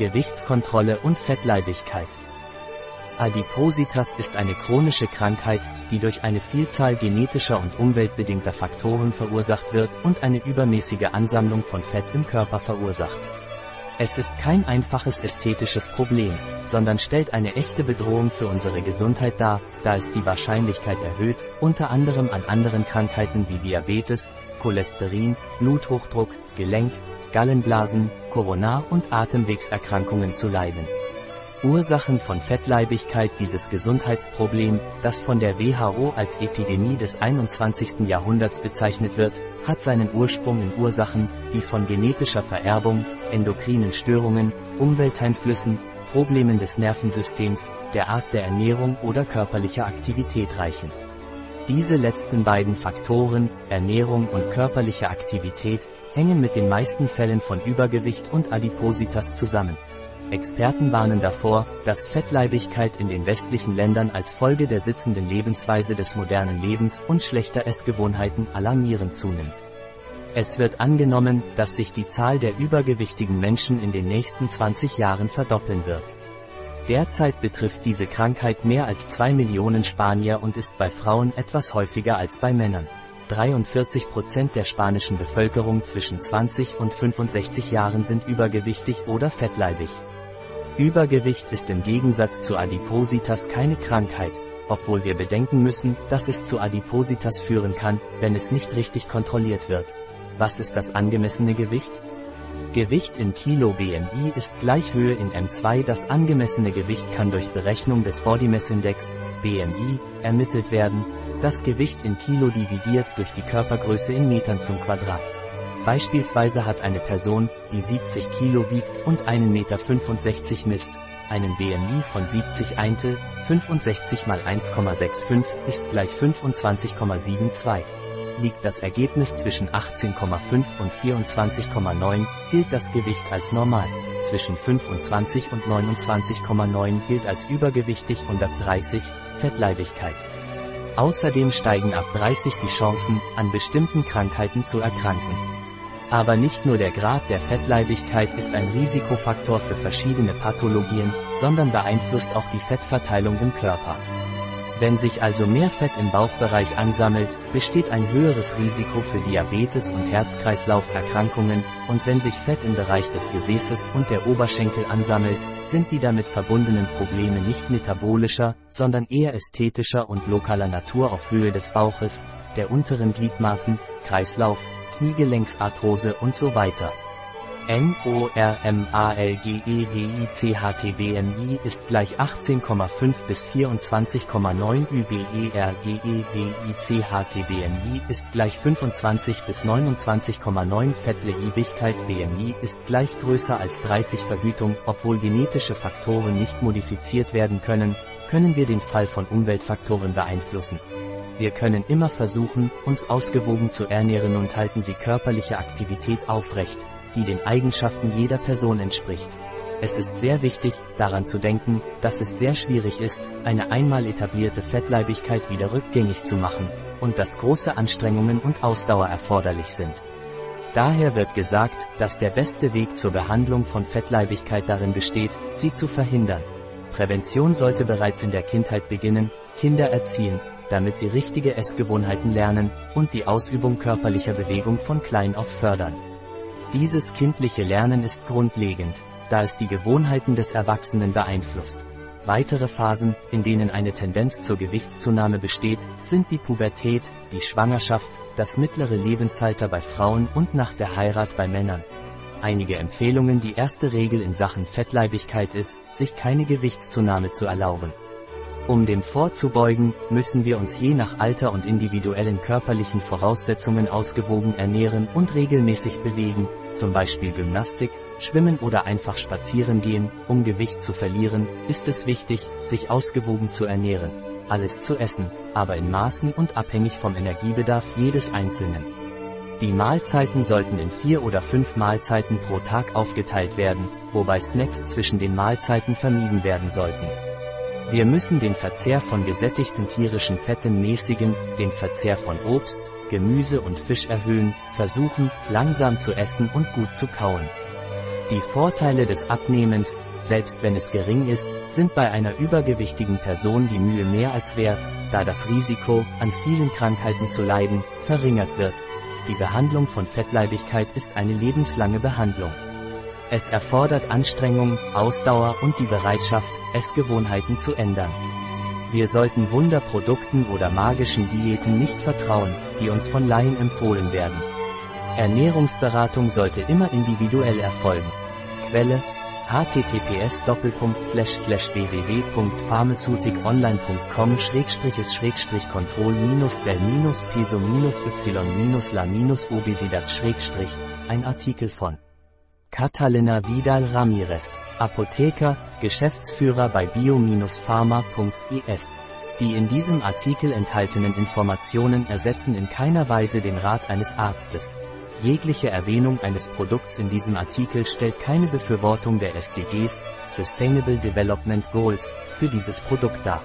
Gewichtskontrolle und Fettleibigkeit. Adipositas ist eine chronische Krankheit, die durch eine Vielzahl genetischer und umweltbedingter Faktoren verursacht wird und eine übermäßige Ansammlung von Fett im Körper verursacht. Es ist kein einfaches ästhetisches Problem, sondern stellt eine echte Bedrohung für unsere Gesundheit dar, da es die Wahrscheinlichkeit erhöht, unter anderem an anderen Krankheiten wie Diabetes, Cholesterin, Bluthochdruck, Gelenk, Gallenblasen, Koronar- und Atemwegserkrankungen zu leiden. Ursachen von Fettleibigkeit Dieses Gesundheitsproblem, das von der WHO als Epidemie des 21. Jahrhunderts bezeichnet wird, hat seinen Ursprung in Ursachen, die von genetischer Vererbung, endokrinen Störungen, Umwelteinflüssen, Problemen des Nervensystems, der Art der Ernährung oder körperlicher Aktivität reichen. Diese letzten beiden Faktoren, Ernährung und körperliche Aktivität, hängen mit den meisten Fällen von Übergewicht und Adipositas zusammen. Experten warnen davor, dass Fettleibigkeit in den westlichen Ländern als Folge der sitzenden Lebensweise des modernen Lebens und schlechter Essgewohnheiten alarmierend zunimmt. Es wird angenommen, dass sich die Zahl der übergewichtigen Menschen in den nächsten 20 Jahren verdoppeln wird. Derzeit betrifft diese Krankheit mehr als zwei Millionen Spanier und ist bei Frauen etwas häufiger als bei Männern. 43 Prozent der spanischen Bevölkerung zwischen 20 und 65 Jahren sind übergewichtig oder fettleibig. Übergewicht ist im Gegensatz zu Adipositas keine Krankheit, obwohl wir bedenken müssen, dass es zu Adipositas führen kann, wenn es nicht richtig kontrolliert wird. Was ist das angemessene Gewicht? Gewicht in Kilo BMI ist gleich Höhe in M2. Das angemessene Gewicht kann durch Berechnung des Body Mass Index, BMI, ermittelt werden, das Gewicht in Kilo dividiert durch die Körpergröße in Metern zum Quadrat. Beispielsweise hat eine Person, die 70 Kilo wiegt und 1,65 Meter misst, einen BMI von 70 Eintel, 65 mal 1,65 ist gleich 25,72. Liegt das Ergebnis zwischen 18,5 und 24,9, gilt das Gewicht als normal. Zwischen 25 und 29,9 gilt als übergewichtig und ab 30, Fettleibigkeit. Außerdem steigen ab 30 die Chancen, an bestimmten Krankheiten zu erkranken. Aber nicht nur der Grad der Fettleibigkeit ist ein Risikofaktor für verschiedene Pathologien, sondern beeinflusst auch die Fettverteilung im Körper. Wenn sich also mehr Fett im Bauchbereich ansammelt, besteht ein höheres Risiko für Diabetes und Herz-Kreislauf-Erkrankungen, und wenn sich Fett im Bereich des Gesäßes und der Oberschenkel ansammelt, sind die damit verbundenen Probleme nicht metabolischer, sondern eher ästhetischer und lokaler Natur auf Höhe des Bauches, der unteren Gliedmaßen, Kreislauf, Kniegelenksarthrose und so weiter. NORMALGEWICHTBMI ist gleich 18,5 bis 24,9 ÜBERGEWICHTBMI ist gleich 25 bis 29,9 Fettleibigkeit BMI ist gleich größer als 30 Verhütung, obwohl genetische Faktoren nicht modifiziert werden können, können wir den Fall von Umweltfaktoren beeinflussen. Wir können immer versuchen, uns ausgewogen zu ernähren und halten Sie körperliche Aktivität aufrecht, die den Eigenschaften jeder Person entspricht. Es ist sehr wichtig, daran zu denken, dass es sehr schwierig ist, eine einmal etablierte Fettleibigkeit wieder rückgängig zu machen, und dass große Anstrengungen und Ausdauer erforderlich sind. Daher wird gesagt, dass der beste Weg zur Behandlung von Fettleibigkeit darin besteht, sie zu verhindern. Prävention sollte bereits in der Kindheit beginnen, Kinder erziehen, damit sie richtige Essgewohnheiten lernen und die Ausübung körperlicher Bewegung von klein auf fördern. Dieses kindliche Lernen ist grundlegend, da es die Gewohnheiten des Erwachsenen beeinflusst. Weitere Phasen, in denen eine Tendenz zur Gewichtszunahme besteht, sind die Pubertät, die Schwangerschaft, das mittlere Lebensalter bei Frauen und nach der Heirat bei Männern. Einige Empfehlungen Die erste Regel in Sachen Fettleibigkeit ist, sich keine Gewichtszunahme zu erlauben. Um dem vorzubeugen, müssen wir uns je nach Alter und individuellen körperlichen Voraussetzungen ausgewogen ernähren und regelmäßig bewegen, zum Beispiel Gymnastik, Schwimmen oder einfach spazieren gehen, um Gewicht zu verlieren, ist es wichtig, sich ausgewogen zu ernähren, alles zu essen, aber in Maßen und abhängig vom Energiebedarf jedes Einzelnen. Die Mahlzeiten sollten in vier oder fünf Mahlzeiten pro Tag aufgeteilt werden, wobei Snacks zwischen den Mahlzeiten vermieden werden sollten. Wir müssen den Verzehr von gesättigten tierischen Fetten mäßigen, den Verzehr von Obst, Gemüse und Fisch erhöhen, versuchen, langsam zu essen und gut zu kauen. Die Vorteile des Abnehmens, selbst wenn es gering ist, sind bei einer übergewichtigen Person die Mühe mehr als wert, da das Risiko, an vielen Krankheiten zu leiden, verringert wird. Die Behandlung von Fettleibigkeit ist eine lebenslange Behandlung. Es erfordert Anstrengung, Ausdauer und die Bereitschaft, Essgewohnheiten zu ändern. Wir sollten Wunderprodukten oder magischen Diäten nicht vertrauen, die uns von Laien empfohlen werden. Ernährungsberatung sollte immer individuell erfolgen. Quelle https www.pharmaceuticonline.com control del peso y la obesidad ein Artikel von Catalina Vidal Ramirez, Apotheker, Geschäftsführer bei bio-pharma.es. Die in diesem Artikel enthaltenen Informationen ersetzen in keiner Weise den Rat eines Arztes. Jegliche Erwähnung eines Produkts in diesem Artikel stellt keine Befürwortung der SDGs, Sustainable Development Goals, für dieses Produkt dar.